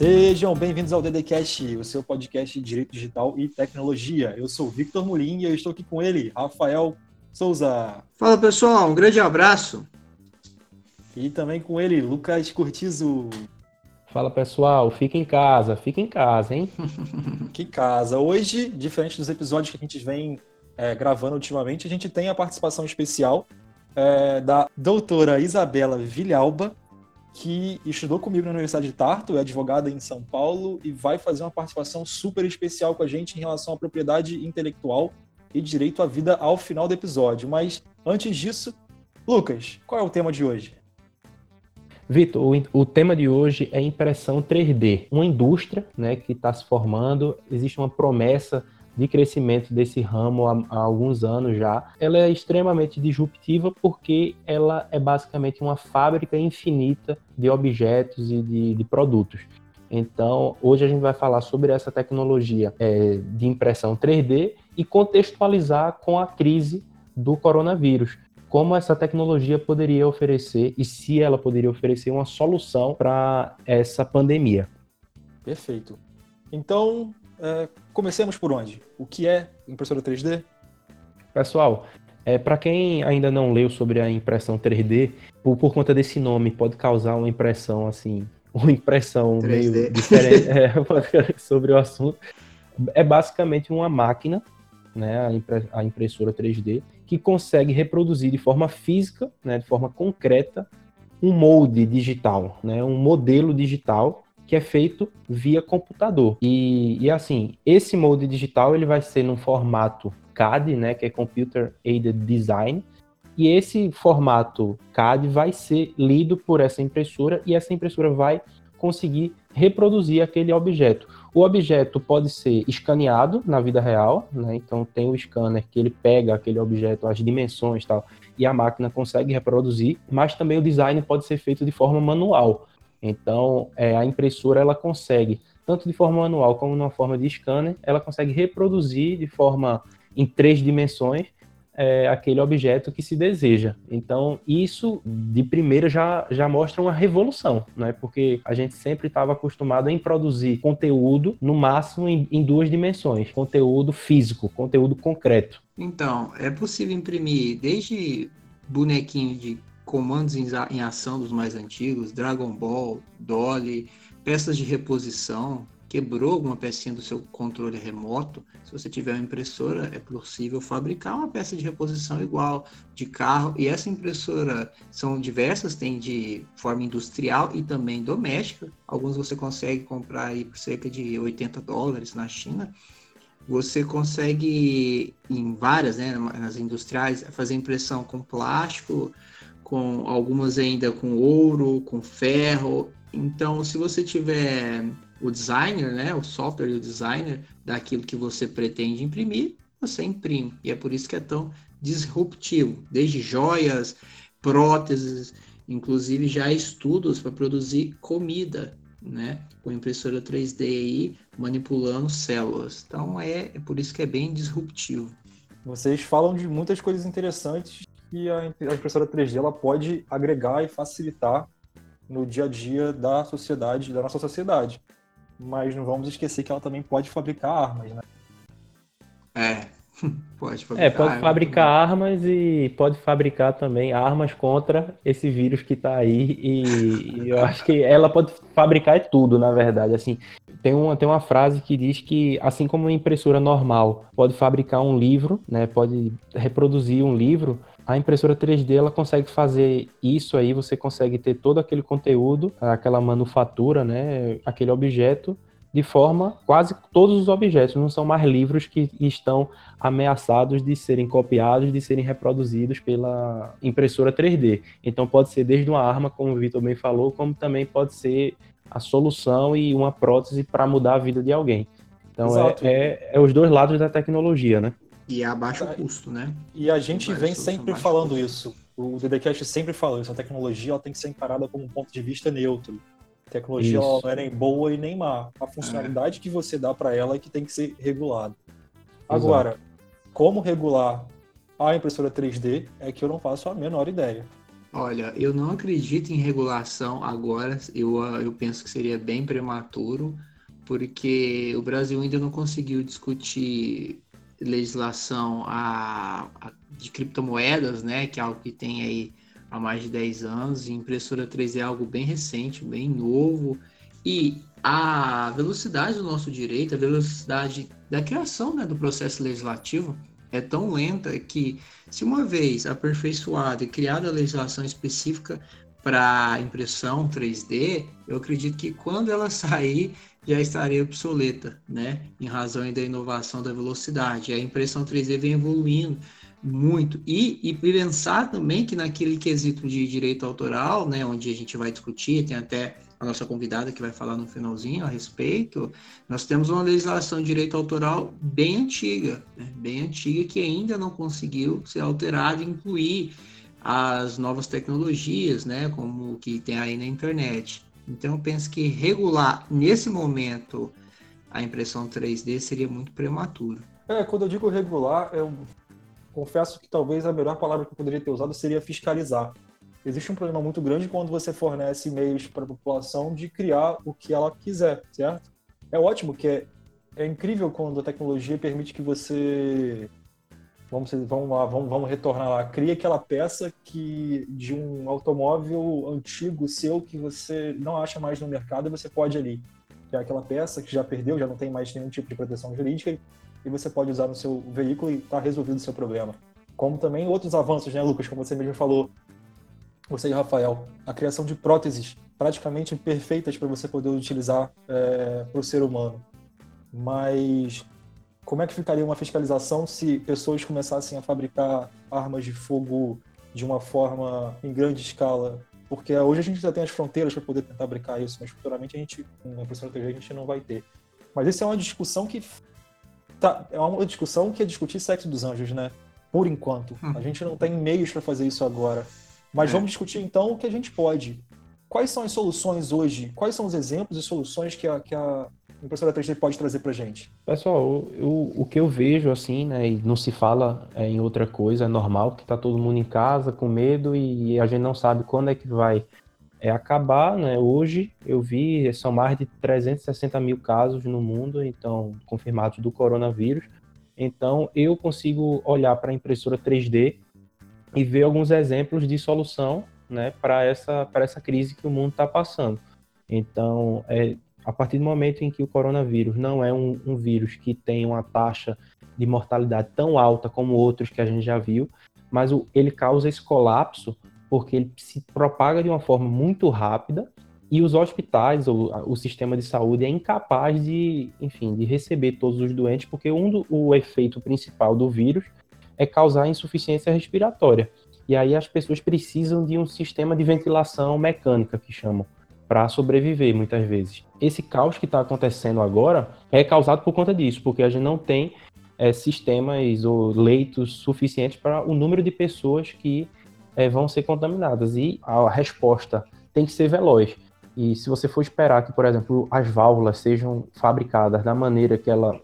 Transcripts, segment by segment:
Sejam bem-vindos ao DDCast, o seu podcast de Direito Digital e Tecnologia. Eu sou Victor Mulim e eu estou aqui com ele, Rafael Souza. Fala pessoal, um grande abraço. E também com ele, Lucas Curtizo. Fala pessoal, fica em casa, fica em casa, hein? que casa. Hoje, diferente dos episódios que a gente vem é, gravando ultimamente, a gente tem a participação especial é, da doutora Isabela Vilhalba, que estudou comigo na Universidade de Tartu, é advogada em São Paulo e vai fazer uma participação super especial com a gente em relação à propriedade intelectual e direito à vida ao final do episódio. Mas antes disso, Lucas, qual é o tema de hoje? Vitor, o, tema de hoje é impressão 3D. Uma indústria né, que está se formando, existe uma promessa de crescimento desse ramo há, há, alguns anos já. Ela é extremamente disruptiva porque ela é basicamente uma fábrica infinita de objetos e de, de produtos. Então, hoje a gente vai falar sobre essa tecnologia é, de impressão 3D e contextualizar com a crise do coronavírus como essa tecnologia poderia oferecer e se ela poderia oferecer uma solução para essa pandemia. Perfeito. Então, é, comecemos por onde? O que é impressora 3D? Pessoal, é, para quem ainda não leu sobre a impressão 3D, por, por, conta desse nome, pode causar uma impressão assim, uma impressão 3D. meio diferente é, sobre o assunto. É basicamente uma máquina, né, a, impre, a impressora 3D, que consegue reproduzir de forma física, né, de forma concreta, um molde digital, né, um modelo digital que é feito via computador. E, e assim, esse molde digital ele vai ser num formato CAD, né, que é Computer Aided Design, e esse formato CAD vai ser lido por essa impressora e essa impressora vai conseguir reproduzir aquele objeto. O objeto pode ser escaneado na vida real, né? Então tem o scanner que ele pega aquele objeto, as dimensões e tal, e a máquina consegue reproduzir, mas também o design pode ser feito de forma manual. Então é, a impressora ela consegue, tanto de forma manual como numa forma de scanner, ela consegue reproduzir de forma em três dimensões é, aquele objeto que se deseja. Então, isso de primeira já, já mostra uma revolução, né? porque a gente sempre estava acostumado em produzir conteúdo, no máximo em, em duas dimensões: conteúdo físico, conteúdo concreto. Então, é possível imprimir desde bonequinho de comandos em, ação dos mais antigos, Dragon Ball, Dolly, peças de reposição, quebrou alguma pecinha do seu controle remoto, se você tiver uma impressora, é possível fabricar uma peça de reposição igual de carro. E essa impressora são diversas, tem de forma industrial e também doméstica. Alguns você consegue comprar aí por cerca de 80 dólares na China. Você consegue, em várias, né, nas industriais, fazer impressão com plástico, com algumas ainda com ouro, com ferro. Então, se você tiver o designer, né, o software e o designer daquilo que você pretende imprimir, você imprime. E é por isso que é tão disruptivo. Desde joias, próteses, inclusive já estudos para produzir comida, né, com impressora 3D aí, manipulando células. Então é, é por isso que é bem disruptivo. Vocês falam de muitas coisas interessantes que a impressora 3D ela pode agregar e facilitar no dia a dia da sociedade, da nossa sociedade mas não vamos esquecer que ela também pode fabricar armas, né? É, pode fabricar. É, pode fabricar armas e pode fabricar também armas contra esse vírus que está aí. E, e, eu acho que ela pode fabricar é tudo, na verdade. Assim, tem uma, tem uma frase que diz que, assim como uma impressora normal pode fabricar um livro, né, pode reproduzir um livro, a impressora 3D ela consegue fazer isso aí, você consegue ter todo aquele conteúdo, aquela manufatura, né, aquele objeto de forma quase todos os objetos não são mais livros que estão ameaçados de serem copiados, de serem reproduzidos pela impressora 3D. Então pode ser desde uma arma, como o Vitor bem falou, como também pode ser a solução e uma prótese para mudar a vida de alguém. Então é, é, é, os dois lados da tecnologia, né? E é a baixo custo, né? E a gente vem sempre falando custo. isso. O DDCast sempre fala isso. A tecnologia ela tem que ser encarada como um ponto de vista neutro. A tecnologia ela não é nem boa e nem má. A funcionalidade é. que você dá para ela é que tem que ser regulada. Agora, Exato. como regular a impressora 3D é que eu não faço a menor ideia. Olha, eu não acredito em regulação agora. Eu, eu penso que seria bem prematuro, porque o Brasil ainda não conseguiu discutir legislação a, a, de criptomoedas, né? Que é algo que tem aí há mais de 10 anos. E impressora 3D é algo bem recente, bem novo. E a velocidade do nosso direito, a velocidade da criação né, do processo legislativo é tão lenta que, se uma vez aperfeiçoada e criada a legislação específica para impressão 3D, eu acredito que quando ela sair já estaria obsoleta, né? Em razão da inovação da velocidade. A impressão 3D vem evoluindo muito. E, e pensar também que naquele quesito de direito autoral, né, onde a gente vai discutir, tem até a nossa convidada que vai falar no finalzinho a respeito, nós temos uma legislação de direito autoral bem antiga, né? bem antiga, que ainda não conseguiu ser alterada e incluir as novas tecnologias, né, como o que tem aí na internet. Então, eu penso que regular nesse momento a impressão 3D seria muito prematuro. É, quando eu digo regular, eu confesso que talvez a melhor palavra que eu poderia ter usado seria fiscalizar existe um problema muito grande quando você fornece meios para a população de criar o que ela quiser, certo? É ótimo que é, é incrível quando a tecnologia permite que você vamos vamos lá, vamos, vamos retornar lá, cria aquela peça que de um automóvel antigo seu que você não acha mais no mercado e você pode ali que é aquela peça que já perdeu, já não tem mais nenhum tipo de proteção jurídica e você pode usar no seu veículo e está resolvido o seu problema. Como também outros avanços, né, Lucas, como você mesmo falou, você e Rafael, a criação de próteses praticamente perfeitas para você poder utilizar é, para o ser humano. Mas como é que ficaria uma fiscalização se pessoas começassem a fabricar armas de fogo de uma forma em grande escala? Porque hoje a gente já tem as fronteiras para poder tentar brincar isso, mas futuramente a gente, na impressora 3D, a gente não vai ter. Mas isso é uma discussão que tá, é uma discussão que é discutir sexo dos anjos, né? Por enquanto, a hum. gente não tem meios para fazer isso agora. Mas é. vamos discutir então o que a gente pode. Quais são as soluções hoje? Quais são os exemplos e soluções que a, que a impressora 3D pode trazer para gente? Pessoal, eu, o que eu vejo assim, né, e não se fala é, em outra coisa, é normal que tá todo mundo em casa com medo e, e a gente não sabe quando é que vai é, acabar, né? Hoje eu vi, são mais de 360 mil casos no mundo, então, confirmados do coronavírus. Então, eu consigo olhar para a impressora 3D e ver alguns exemplos de solução né, para essa, essa crise que o mundo está passando. Então, é, a partir do momento em que o coronavírus não é um, um, vírus que tem uma taxa de mortalidade tão alta como outros que a gente já viu, mas o, ele causa esse colapso porque ele se propaga de uma forma muito rápida e os hospitais, ou o sistema de saúde é incapaz de, enfim, de receber todos os doentes, porque um do, o efeito principal do vírus é causar insuficiência respiratória. E aí as pessoas precisam de um sistema de ventilação mecânica, que chamam, para sobreviver muitas vezes. Esse caos que está acontecendo agora é causado por conta disso, porque a gente não tem é, sistemas ou leitos suficientes para o número de pessoas que é, vão ser contaminadas. E a resposta tem que ser veloz. E se você for esperar que, por exemplo, as válvulas sejam fabricadas da maneira que ela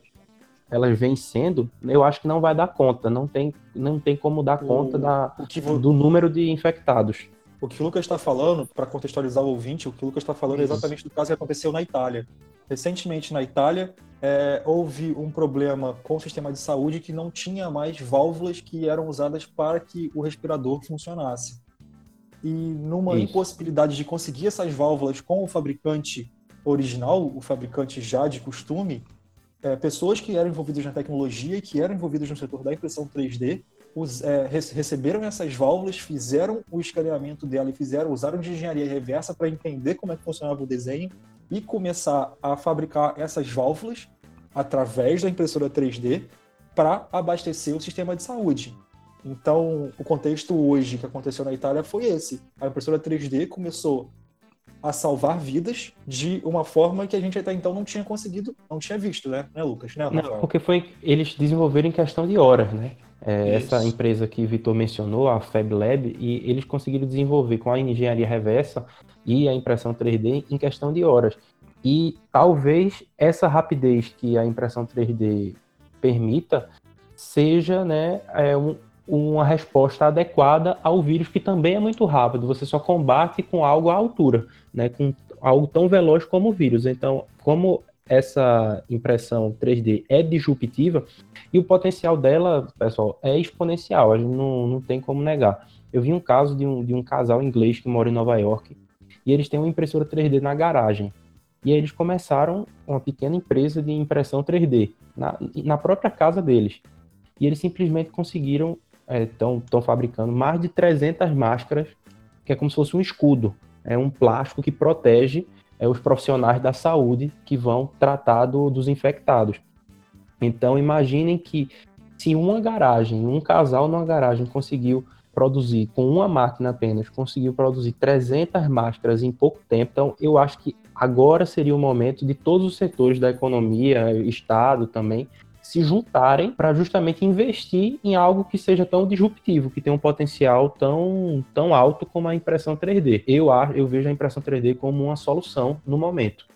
elas vêm sendo, eu acho que não vai dar conta, não tem, não tem como dar o, conta da, que, do número de infectados. O que o Lucas está falando, para contextualizar o ouvinte, o que o Lucas está falando é exatamente do caso que aconteceu na Itália. Recentemente, na Itália, é, houve um problema com o sistema de saúde que não tinha mais válvulas que eram usadas para que o respirador funcionasse. E numa Isso. impossibilidade de conseguir essas válvulas com o fabricante original, o fabricante já de costume, é, pessoas que eram envolvidas na tecnologia e que eram envolvidas no setor da impressão 3D os, é, receberam essas válvulas, fizeram o escaneamento dela e fizeram, usaram de engenharia reversa para entender como é que funcionava o desenho e começar a fabricar essas válvulas através da impressora 3D para abastecer o sistema de saúde. Então, o contexto hoje que aconteceu na Itália foi esse. A impressora 3D começou a salvar vidas de uma forma que a gente até então não tinha conseguido, não tinha visto, né, né Lucas? Né, não, porque foi eles desenvolveram em questão de horas, né? É, essa empresa que o Vitor mencionou, a Fab Lab, e eles conseguiram desenvolver com a engenharia reversa e a impressão 3D em questão de horas. E talvez essa rapidez que a impressão 3D permita seja né, é, um, uma resposta adequada ao vírus, que também é muito rápido. Você só combate com algo à altura, né? com algo tão veloz como o vírus. Então, como essa impressão 3D é disruptiva e o potencial dela, pessoal, é exponencial, a gente não, não tem como negar. Eu vi um caso de um, de um casal inglês que mora em Nova York e eles têm uma impressora 3D na garagem. E aí eles começaram uma pequena empresa de impressão 3D na, na própria casa deles. E eles simplesmente conseguiram, estão é, fabricando mais de 300 máscaras, que é como se fosse um escudo. É um plástico que protege é, os profissionais da saúde que vão tratar do, dos infectados. Então imaginem que se uma garagem, um casal numa garagem conseguiu produzir com uma máquina apenas, conseguiu produzir 300 máscaras em pouco tempo. Então, eu acho que agora seria o momento de todos os setores da economia, Estado também, se juntarem para justamente investir em algo que seja tão disruptivo, que tenha um potencial tão, tão alto como a impressão 3D. Eu, eu vejo a impressão 3D como uma solução no momento.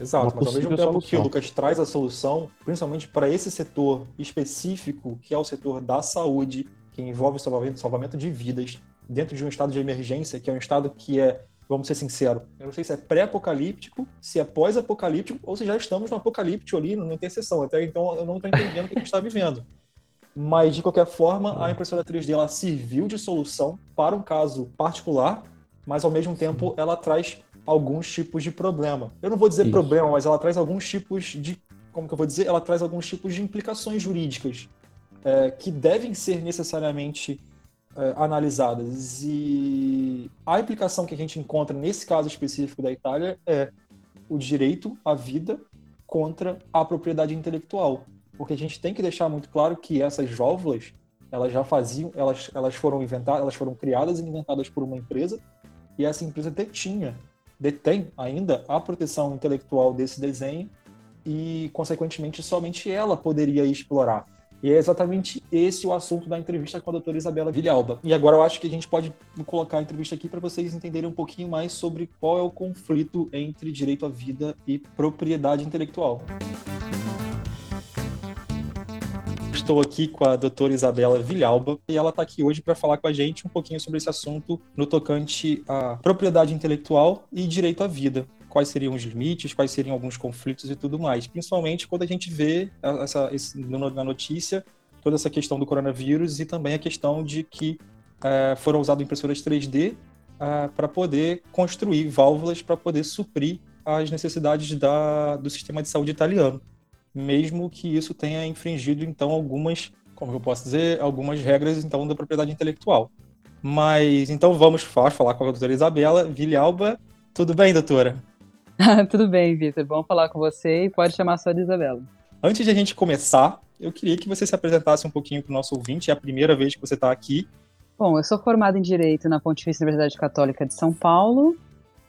Exato, mas ao mesmo tempo solução. que o Lucas traz a solução, principalmente para esse setor específico, que é o setor da saúde, que envolve salvamento de vidas dentro de um estado de emergência, que é um estado que é, vamos ser sinceros, eu não sei se é pré-apocalíptico, se é pós-apocalíptico, ou se já estamos no apocalíptico ali, na interseção. Até então eu não estou entendendo o que a gente está vivendo. Mas, de qualquer forma, a impressora 3D ela serviu de solução para um caso particular, mas ao mesmo tempo ela traz alguns tipos de problema. Eu não vou dizer Isso. problema, mas ela traz alguns tipos de. Como que eu vou dizer? Ela traz alguns tipos de implicações jurídicas é, que devem ser necessariamente é, analisadas. E a implicação que a gente encontra nesse caso específico da Itália é o direito à vida contra a propriedade intelectual. Porque a gente tem que deixar muito claro que essas válvulas, elas já faziam, elas, elas foram inventadas, elas foram criadas e inventadas por uma empresa, e essa empresa detinha, detém ainda a proteção intelectual desse desenho, e, consequentemente, somente ela poderia explorar. E é exatamente esse o assunto da entrevista com a doutora Isabela Vilhalba. E agora eu acho que a gente pode colocar a entrevista aqui para vocês entenderem um pouquinho mais sobre qual é o conflito entre direito à vida e propriedade intelectual. Estou aqui com a doutora Isabela Vilhalba e ela está aqui hoje para falar com a gente um pouquinho sobre esse assunto no tocante à propriedade intelectual e direito à vida quais seriam os limites, quais seriam alguns conflitos e tudo mais. Principalmente quando a gente vê essa, esse, na notícia toda essa questão do coronavírus e também a questão de que é, foram usadas impressoras 3D é, para poder construir válvulas para poder suprir as necessidades da, do sistema de saúde italiano, mesmo que isso tenha infringido então algumas, como eu posso dizer, algumas regras então da propriedade intelectual. Mas então vamos falar com a doutora Isabela Vilhalba. Tudo bem, doutora? Tudo bem, Vitor. Bom falar com você e pode chamar só de Isabela. Antes de a gente começar, eu queria que você se apresentasse um pouquinho para o nosso ouvinte. É a primeira vez que você está aqui. Bom, eu sou formada em Direito na Pontifícia Universidade Católica de São Paulo.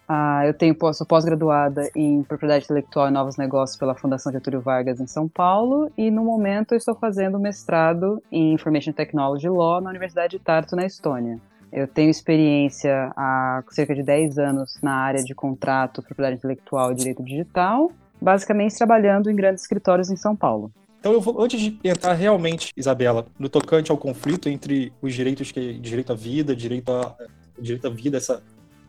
Ah, eu tenho, sou pós-graduada em Propriedade Intelectual e Novos Negócios pela Fundação Getúlio Vargas em São Paulo e no momento estou fazendo mestrado em Information Technology Law na Universidade de Tartu, na Estônia. Eu tenho experiência há cerca de 10 anos na área de contrato, propriedade intelectual e direito digital, basicamente trabalhando em grandes escritórios em São Paulo. Então, eu vou, antes de entrar realmente, Isabela, no tocante ao conflito entre os direitos que direito à vida, direito à, direito à vida, essa,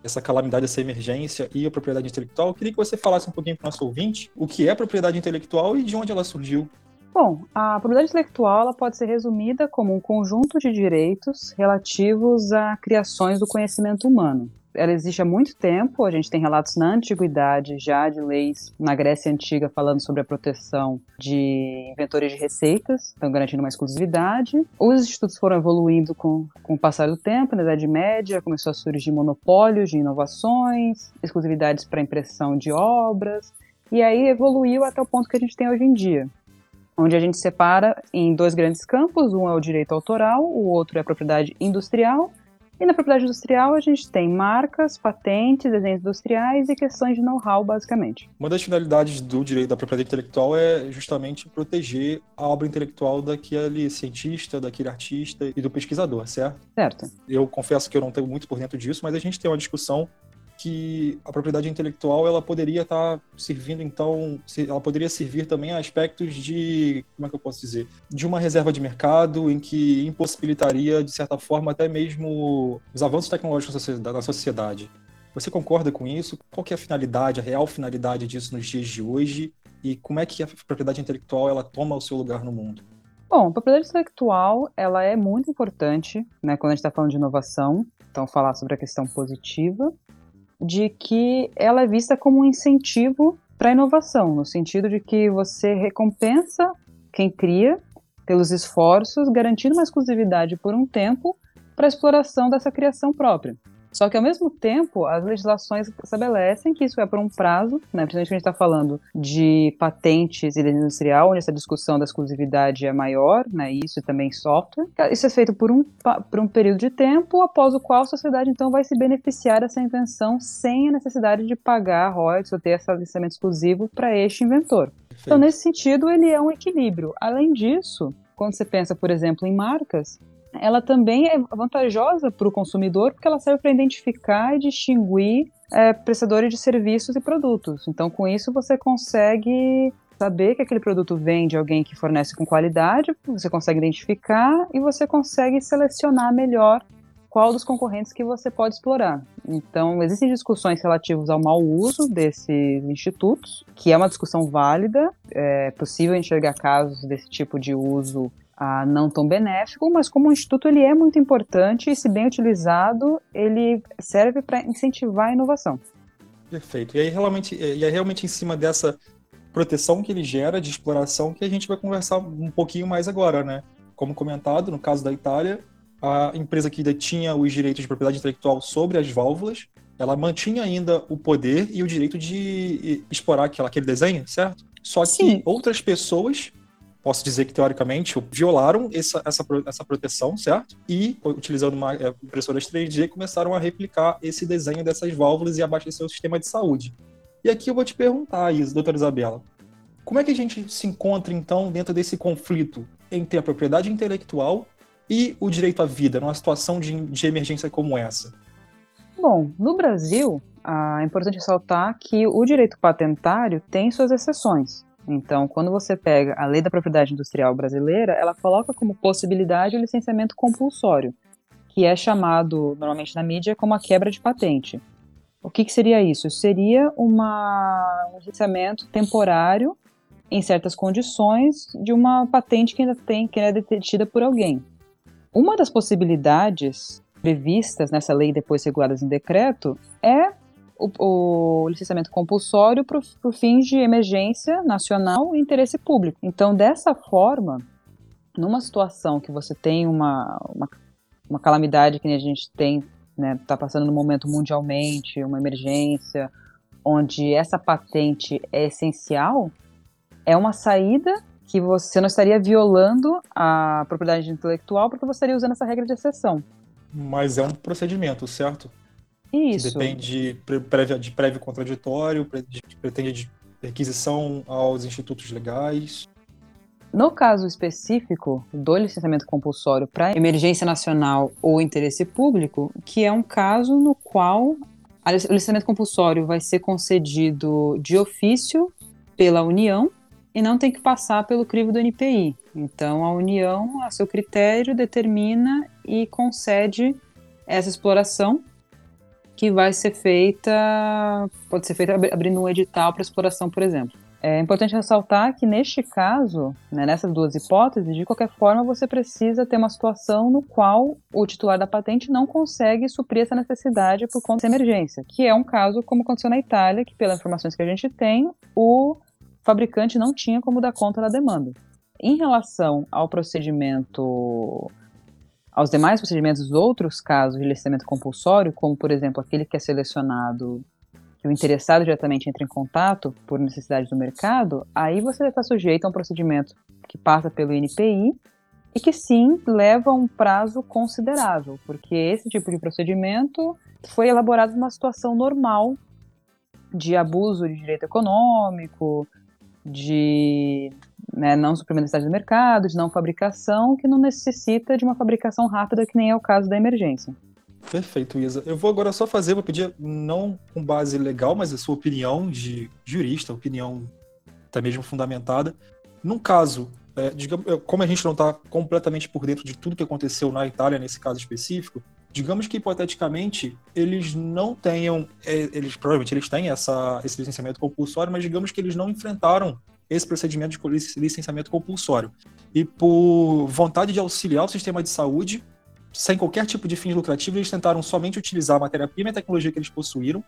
essa calamidade, essa emergência e a propriedade intelectual, eu queria que você falasse um pouquinho para o nosso ouvinte o que é propriedade intelectual e de onde ela surgiu. Bom, a propriedade intelectual pode ser resumida como um conjunto de direitos relativos a criações do conhecimento humano. Ela existe há muito tempo, a gente tem relatos na antiguidade já de leis na Grécia Antiga falando sobre a proteção de inventores de receitas, então garantindo uma exclusividade. Os institutos foram evoluindo com, com o passar do tempo, na Idade Média começou a surgir monopólios de inovações, exclusividades para impressão de obras, e aí evoluiu até o ponto que a gente tem hoje em dia onde a gente separa em dois grandes campos, um é o direito autoral, o outro é a propriedade industrial. E na propriedade industrial a gente tem marcas, patentes, desenhos industriais e questões de know-how, basicamente. Uma das finalidades do direito da propriedade intelectual é justamente proteger a obra intelectual daquele cientista, daquele artista e do pesquisador, certo? Certo. Eu confesso que eu não tenho muito por dentro disso, mas a gente tem uma discussão que a propriedade intelectual ela poderia estar tá servindo então, ela poderia servir também a aspectos de, como é que eu posso dizer, de uma reserva de mercado em que impossibilitaria de certa forma até mesmo os avanços tecnológicos da sociedade. Você concorda com isso? Qual é a finalidade, a real finalidade disso nos dias de hoje? E como é que a propriedade intelectual ela toma o seu lugar no mundo? Bom, a propriedade intelectual ela é muito importante, né, quando a gente está falando de inovação. Então, falar sobre a questão positiva, de que ela é vista como um incentivo para a inovação, no sentido de que você recompensa quem cria pelos esforços, garantindo uma exclusividade por um tempo para a exploração dessa criação própria. Só que, ao mesmo tempo, as legislações estabelecem que isso é por um prazo, né? principalmente quando a gente está falando de patentes e de industrial, onde essa discussão da exclusividade é maior, né? isso e também software. Isso é feito por um, por um período de tempo, após o qual a sociedade, então, vai se beneficiar dessa invenção sem a necessidade de pagar royalties ou ter esse licenciamento exclusivo para este inventor. Então, nesse sentido, ele é um equilíbrio. Além disso, quando você pensa, por exemplo, em marcas, ela também é vantajosa para o consumidor porque ela serve para identificar e distinguir é, prestadores de serviços e produtos. Então, com isso, você consegue saber que aquele produto vem de alguém que fornece com qualidade, você consegue identificar e você consegue selecionar melhor qual dos concorrentes que você pode explorar. Então, existem discussões relativas ao mau uso desses institutos, que é uma discussão válida, é possível enxergar casos desse tipo de uso ah, não tão benéfico, mas como um instituto ele é muito importante e se bem utilizado, ele serve para incentivar a inovação. Perfeito. E aí realmente, e é realmente em cima dessa proteção que ele gera de exploração que a gente vai conversar um pouquinho mais agora, né? Como comentado, no caso da Itália, a empresa que detinha os direitos de propriedade intelectual sobre as válvulas, ela mantinha ainda o poder e o direito de explorar aquela, aquele desenho, certo? Só que Sim. outras pessoas posso dizer que, teoricamente, violaram essa, essa, essa proteção, certo? E, utilizando uma é, impressora 3D, começaram a replicar esse desenho dessas válvulas e abastecer o sistema de saúde. E aqui eu vou te perguntar, doutora Isabela, como é que a gente se encontra, então, dentro desse conflito entre a propriedade intelectual e o direito à vida, numa situação de, de emergência como essa? Bom, no Brasil, é importante ressaltar que o direito patentário tem suas exceções. Então, quando você pega a lei da propriedade industrial brasileira, ela coloca como possibilidade o licenciamento compulsório, que é chamado normalmente na mídia como a quebra de patente. O que, que seria isso? Seria uma, um licenciamento temporário em certas condições de uma patente que ainda tem que é detida por alguém. Uma das possibilidades previstas nessa lei depois reguladas em decreto é o, o licenciamento compulsório para fins de emergência nacional e interesse público. Então, dessa forma, numa situação que você tem uma, uma, uma calamidade que a gente tem, né, está passando no momento mundialmente, uma emergência, onde essa patente é essencial, é uma saída que você não estaria violando a propriedade intelectual porque você estaria usando essa regra de exceção. Mas é um procedimento, certo? Isso. Que depende de prévio, de prévio contraditório, pretende de requisição aos institutos legais. No caso específico do licenciamento compulsório para emergência nacional ou interesse público, que é um caso no qual o licenciamento compulsório vai ser concedido de ofício pela União e não tem que passar pelo crivo do NPI. Então, a União, a seu critério, determina e concede essa exploração que vai ser feita, pode ser feita abrindo um edital para exploração, por exemplo. É importante ressaltar que neste caso, né, nessas duas hipóteses, de qualquer forma você precisa ter uma situação no qual o titular da patente não consegue suprir essa necessidade por conta dessa emergência, que é um caso como aconteceu na Itália, que pelas informações que a gente tem, o fabricante não tinha como dar conta da demanda. Em relação ao procedimento aos demais procedimentos dos outros casos de licenciamento compulsório, como por exemplo aquele que é selecionado que o interessado diretamente entra em contato por necessidade do mercado, aí você está sujeito a um procedimento que passa pelo INPI e que sim leva um prazo considerável, porque esse tipo de procedimento foi elaborado numa situação normal de abuso de direito econômico, de né, não suprimento da necessidade do mercado, de não fabricação, que não necessita de uma fabricação rápida, que nem é o caso da emergência. Perfeito, Isa. Eu vou agora só fazer, vou pedir, não com base legal, mas a sua opinião de jurista, opinião até mesmo fundamentada. Num caso, é, digamos, como a gente não está completamente por dentro de tudo que aconteceu na Itália nesse caso específico, digamos que hipoteticamente eles não tenham, é, eles provavelmente eles têm essa, esse licenciamento compulsório, mas digamos que eles não enfrentaram esse procedimento de licenciamento compulsório. E por vontade de auxiliar o sistema de saúde, sem qualquer tipo de fins lucrativos, eles tentaram somente utilizar a matéria-prima e a tecnologia que eles possuíram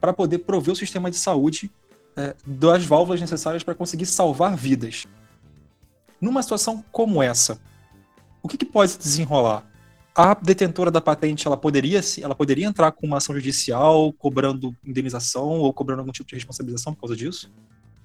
para poder prover o sistema de saúde é, das válvulas necessárias para conseguir salvar vidas. Numa situação como essa, o que, que pode desenrolar? A detentora da patente ela poderia, ela poderia entrar com uma ação judicial cobrando indenização ou cobrando algum tipo de responsabilização por causa disso?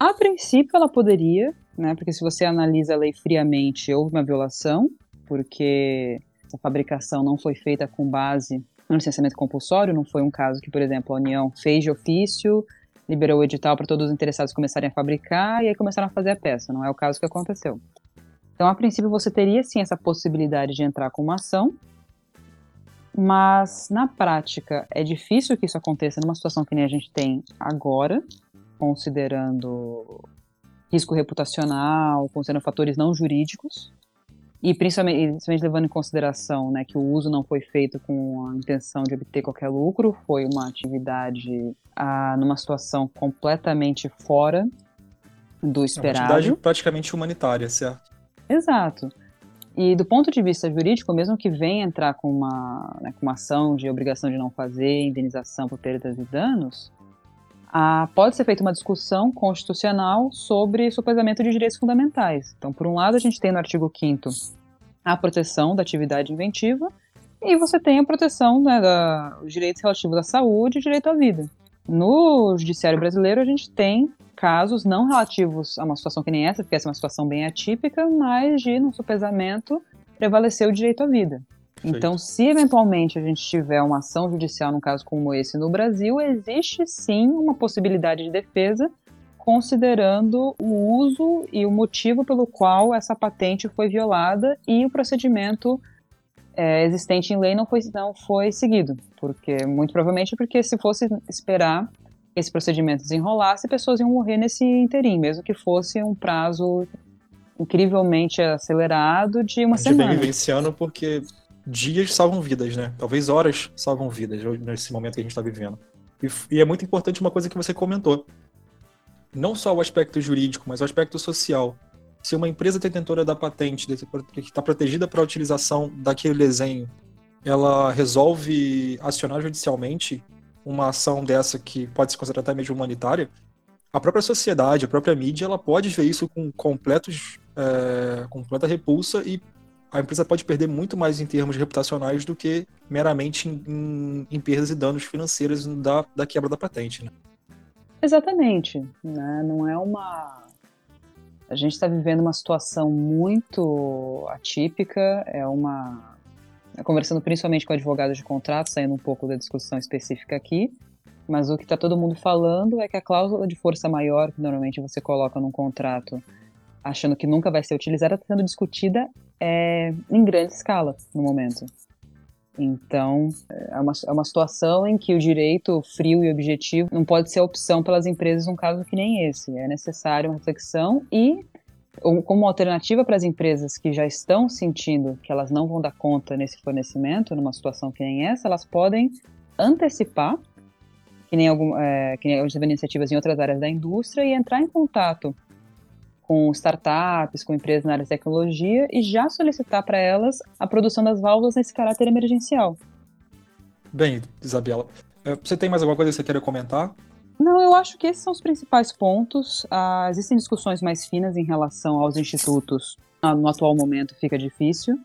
A princípio ela poderia, né? Porque se você analisa a lei friamente, houve uma violação, porque essa fabricação não foi feita com base no licenciamento compulsório, não foi um caso que, por exemplo, a União fez de ofício, liberou o edital para todos os interessados começarem a fabricar e aí começaram a fazer a peça. Não é o caso que aconteceu. Então, a princípio, você teria sim essa possibilidade de entrar com uma ação, mas na prática é difícil que isso aconteça numa situação que nem a gente tem agora, considerando risco reputacional, considerando fatores não jurídicos. E principalmente, principalmente, levando em consideração né, que o uso não foi feito com a intenção de obter qualquer lucro, foi uma atividade ah, numa situação completamente fora do esperado. Uma atividade praticamente humanitária, certo? Exato. E do ponto de vista jurídico, mesmo que venha entrar com uma, né, com uma ação de obrigação de não fazer, indenização por perdas e danos, ah, pode ser feita uma discussão constitucional sobre suplesamento de direitos fundamentais. Então, por um lado, a gente tem no artigo 5 a proteção da atividade inventiva, e você tem a proteção né, dos direitos relativos à saúde e direito à vida. No judiciário brasileiro, a gente tem casos não relativos a uma situação que nem essa, porque essa é uma situação bem atípica, mas de, no suplesamento, prevalecer o direito à vida. Então, se eventualmente a gente tiver uma ação judicial num caso como esse no Brasil, existe sim uma possibilidade de defesa, considerando o uso e o motivo pelo qual essa patente foi violada e o procedimento é, existente em lei não foi, não foi seguido. Porque, muito provavelmente, porque se fosse esperar esse procedimento desenrolasse, pessoas iam morrer nesse interim, mesmo que fosse um prazo incrivelmente acelerado de uma a gente semana. vem vivenciando porque dias salvam vidas, né? Talvez horas salvam vidas nesse momento que a gente está vivendo. E, e, é muito importante uma coisa que você comentou. Não só o aspecto jurídico, mas o aspecto social. Se uma empresa detentora da patente, que está protegida para a utilização daquele desenho, ela resolve acionar judicialmente uma ação dessa que pode se considerar até mesmo humanitária, a própria sociedade, a própria mídia, ela pode ver isso com completos, é, completa repulsa e a empresa pode perder muito mais em termos reputacionais do que meramente em, em, em perdas e danos financeiros da, da quebra da patente. Né? Exatamente. Né? Não é uma. A gente está vivendo uma situação muito atípica, é uma. Conversando principalmente com advogados de contrato, saindo um pouco da discussão específica aqui, mas o que está todo mundo falando é que a cláusula de força maior, que normalmente você coloca num contrato achando que nunca vai ser utilizada, está sendo discutida é, em grande escala no momento. Então, é uma, é uma situação em que o direito frio e objetivo não pode ser opção pelas empresas num caso que nem esse. É necessário uma reflexão e, como alternativa para as empresas que já estão sentindo que elas não vão dar conta nesse fornecimento, numa situação que nem essa, elas podem antecipar, que nem, algum, é, que nem iniciativas em outras áreas da indústria, e entrar em contato com startups, com empresas na área de tecnologia e já solicitar para elas a produção das válvulas nesse caráter emergencial. Bem, Isabela, é, você tem mais alguma coisa que você queira comentar? Não, eu acho que esses são os principais pontos. Ah, existem discussões mais finas em relação aos institutos. Ah, no atual momento fica difícil.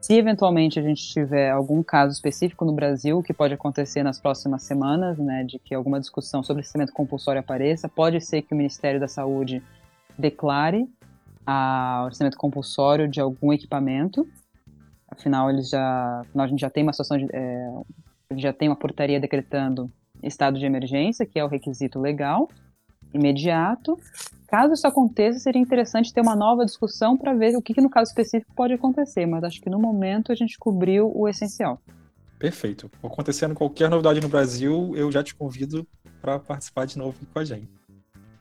Se eventualmente a gente tiver algum caso específico no Brasil, que pode acontecer nas próximas semanas, né, de que alguma discussão sobre licenciamento compulsório apareça, pode ser que o Ministério da Saúde declare a orçamento compulsório de algum equipamento. Afinal, eles já, afinal a gente já tem uma situação de, é, já tem uma portaria decretando estado de emergência, que é o requisito legal imediato. Caso isso aconteça, seria interessante ter uma nova discussão para ver o que, que, no caso específico pode acontecer, mas acho que no momento a gente cobriu o essencial. Perfeito. Acontecendo qualquer novidade no Brasil, eu já te convido para participar de novo com a gente.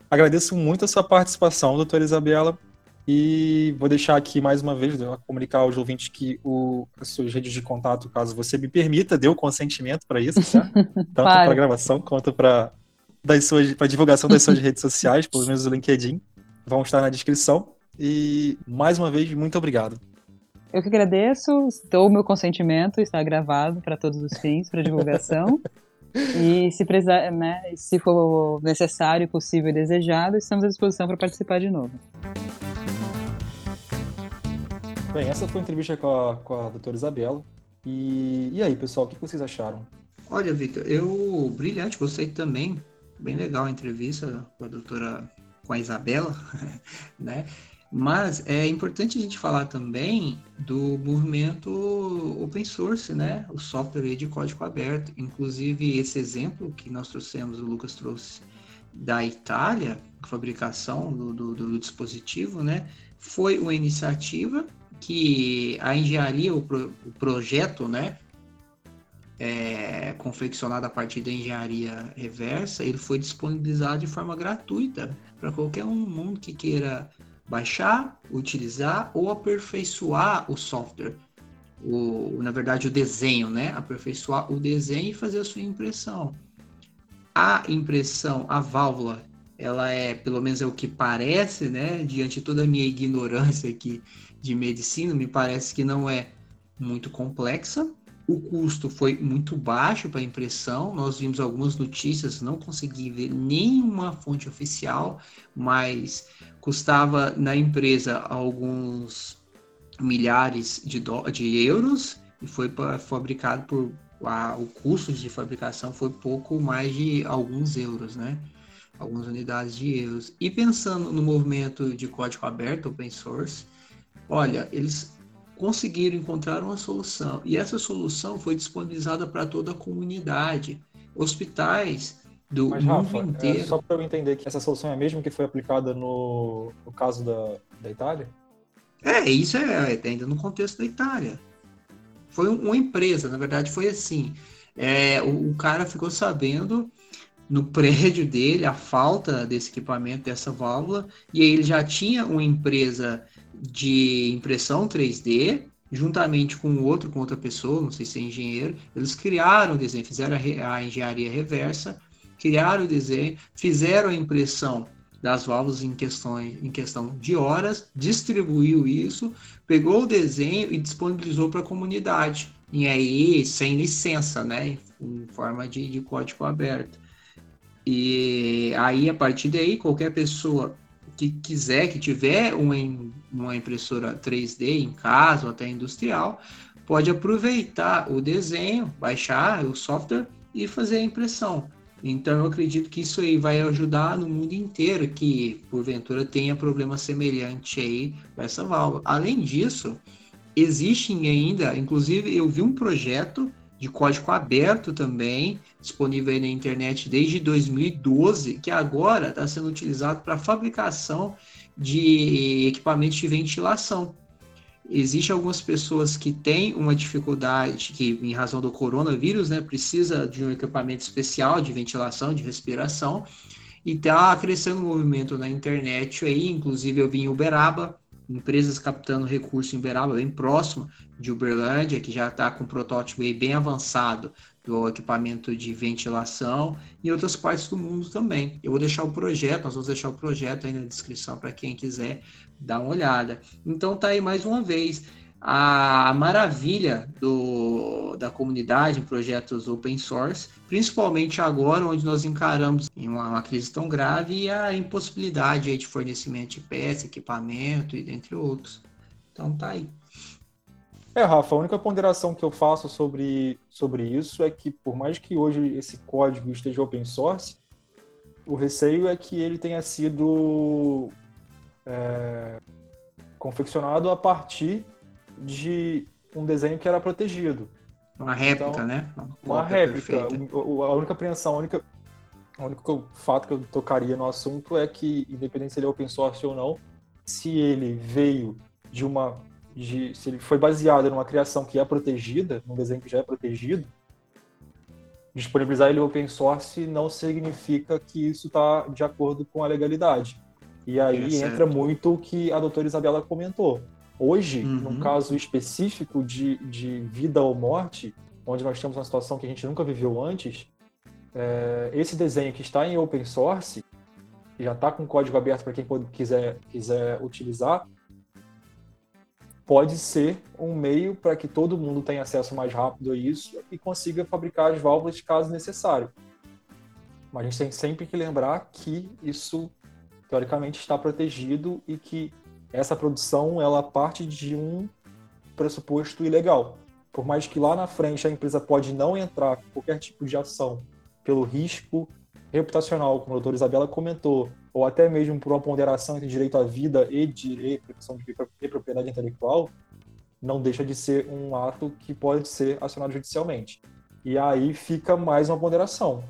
Agradeço muito a sua participação, doutora Isabela, e vou deixar aqui mais uma vez, né, comunicar aos ouvintes que o, as suas redes de contato, caso você me permita, dê o consentimento para isso, tá? tanto para a gravação quanto para a divulgação das suas redes sociais, pelo menos o LinkedIn, vão estar na descrição. E mais uma vez, muito obrigado. Eu que agradeço, dou o meu consentimento, está gravado para todos os fins, para divulgação. e se precisar, né, se for necessário, possível e desejado, estamos à disposição para participar de novo. Bem, essa foi a entrevista com a, com a doutora Isabela. E, e aí, pessoal, o que vocês acharam? Olha, Victor, eu brilhante, gostei também. Bem legal a entrevista com a doutora, com a Isabela, né? Mas é importante a gente falar também do movimento open source, né? O software de código aberto. Inclusive, esse exemplo que nós trouxemos, o Lucas trouxe da Itália, fabricação do, do, do dispositivo, né? Foi uma iniciativa que a engenharia, o, pro, o projeto, né? É, confeccionado a partir da engenharia reversa, ele foi disponibilizado de forma gratuita para qualquer um mundo que queira baixar, utilizar ou aperfeiçoar o software. O, na verdade, o desenho, né? Aperfeiçoar o desenho e fazer a sua impressão. A impressão, a válvula, ela é, pelo menos é o que parece, né? Diante toda a minha ignorância aqui de medicina, me parece que não é muito complexa. O custo foi muito baixo para impressão. Nós vimos algumas notícias, não consegui ver nenhuma fonte oficial, mas custava na empresa alguns milhares de, do, de euros e foi fabricado por a, o custo de fabricação foi pouco mais de alguns euros, né? Algumas unidades de euros. E pensando no movimento de código aberto, open source, olha, eles conseguiram encontrar uma solução e essa solução foi disponibilizada para toda a comunidade. Hospitais do Mas, mundo Rafa, é inteiro. É só para eu entender que essa solução é a mesma que foi aplicada no, no caso da, da Itália? É, isso é, é ainda no contexto da Itália. Foi uma empresa, na verdade foi assim. É, o, o cara ficou sabendo no prédio dele a falta desse equipamento, dessa válvula, e aí ele já tinha uma empresa de impressão 3D, juntamente com outro, com outra pessoa, não sei se é engenheiro, eles criaram o desenho, fizeram a, a engenharia reversa criaram o desenho, fizeram a impressão das válvulas em, questões, em questão de horas, distribuiu isso, pegou o desenho e disponibilizou para a comunidade. E aí, sem licença, né? Em forma de, de código aberto. E aí, a partir daí, qualquer pessoa que quiser, que tiver uma, uma impressora 3D em casa ou até industrial, pode aproveitar o desenho, baixar o software e fazer a impressão. Então eu acredito que isso aí vai ajudar no mundo inteiro que porventura tenha problema semelhante aí com essa válvula. Além disso, existem ainda, inclusive eu vi um projeto de código aberto também, disponível aí na internet desde 2012, que agora está sendo utilizado para fabricação de equipamentos de ventilação. Existem algumas pessoas que têm uma dificuldade, que em razão do coronavírus, né, precisa de um equipamento especial de ventilação, de respiração, e está crescendo um movimento na internet aí, inclusive eu vi em Uberaba, empresas captando recurso em Uberaba, bem próximo de Uberlândia, que já está com um protótipo aí bem avançado do equipamento de ventilação e outras partes do mundo também. Eu vou deixar o projeto, nós vamos deixar o projeto aí na descrição para quem quiser dar uma olhada. Então tá aí mais uma vez a maravilha do, da comunidade em projetos open source, principalmente agora onde nós encaramos uma, uma crise tão grave e a impossibilidade de fornecimento de peça, equipamento e dentre outros. Então tá aí. É, Rafa, a única ponderação que eu faço sobre, sobre isso é que, por mais que hoje esse código esteja open source, o receio é que ele tenha sido é, confeccionado a partir de um desenho que era protegido. Uma réplica, então, né? Uma, uma réplica. O, a única apreensão, a única, o único fato que eu tocaria no assunto é que, independente se ele é open source ou não, se ele veio de uma de se ele foi baseado numa criação que é protegida, num desenho que já é protegido, disponibilizar ele open source não significa que isso está de acordo com a legalidade. E aí é entra muito o que a doutora Isabela comentou. Hoje, uhum. num caso específico de, de vida ou morte, onde nós temos uma situação que a gente nunca viveu antes, é, esse desenho que está em open source, já está com código aberto para quem quiser, quiser utilizar, pode ser um meio para que todo mundo tenha acesso mais rápido a isso e consiga fabricar as válvulas caso necessário. Mas a gente tem sempre que lembrar que isso teoricamente está protegido e que essa produção ela parte de um pressuposto ilegal. Por mais que lá na frente a empresa pode não entrar com qualquer tipo de ação pelo risco reputacional, como a doutora Isabela comentou, ou até mesmo por uma ponderação entre direito à vida e direito de propriedade intelectual, não deixa de ser um ato que pode ser acionado judicialmente. E aí fica mais uma ponderação.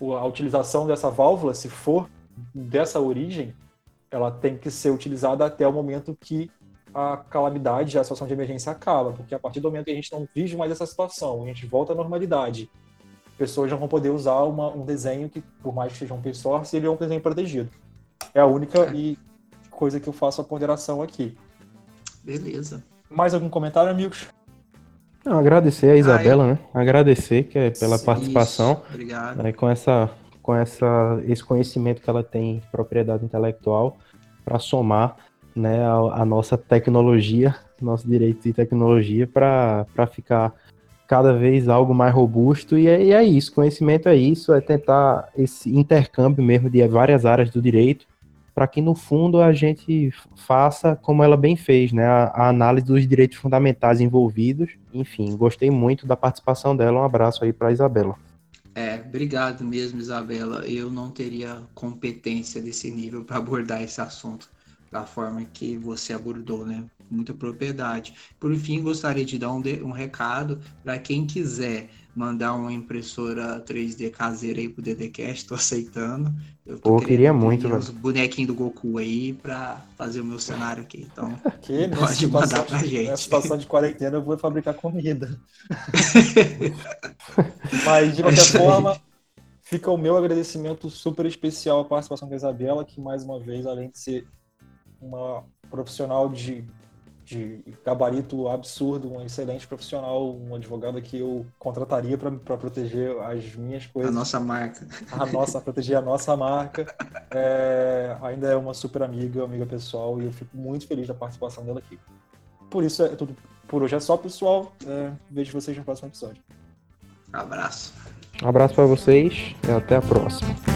A utilização dessa válvula, se for dessa origem, ela tem que ser utilizada até o momento que a calamidade, a situação de emergência acaba, porque a partir do momento que a gente não vive mais essa situação, a gente volta à normalidade pessoas já vão poder usar uma, um desenho que, por mais que seja um open source, ele é um desenho protegido. É a única é. E coisa que eu faço a ponderação aqui. Beleza. Mais algum comentário, amigos? Não, agradecer a Isabela, Ai. né? Agradecer que é pela Sim, participação. Isso. Obrigado. Né, com essa, com essa, esse conhecimento que ela tem de propriedade intelectual para somar né, a, a, nossa tecnologia, nosso direito de tecnologia, para ficar cada vez algo mais robusto, e é, e é, isso, conhecimento é isso, é tentar esse intercâmbio mesmo de várias áreas do direito, para que no fundo a gente faça como ela bem fez, né, a, a, análise dos direitos fundamentais envolvidos. Enfim, gostei muito da participação dela, um abraço aí para Isabela. É, obrigado mesmo, Isabela. Eu não teria competência desse nível para abordar esse assunto da forma que você abordou, né? Muita propriedade. Por fim, gostaria de dar um, de, um recado para quem quiser mandar uma impressora 3D caseira aí pro DDCast, tô aceitando. Eu tô Pô, queria muito, os bonequinhos do Goku aí para fazer o meu cenário aqui. Então, que pode mandar pra gente. Nessa situação de quarentena eu vou fabricar comida. Mas de qualquer forma, fica o meu agradecimento super especial à participação da Isabela, que mais uma vez, além de ser uma profissional de, de gabarito absurdo, um excelente profissional, um advogado que eu contrataria para proteger as minhas coisas. A nossa marca. A nossa, proteger a nossa marca. É, ainda é uma super amiga, amiga pessoal, e eu fico muito feliz da participação dela aqui. Por isso é tudo. Por hoje é só, pessoal. É, vejo vocês no próximo episódio. abraço. Um abraço para vocês e até a próxima.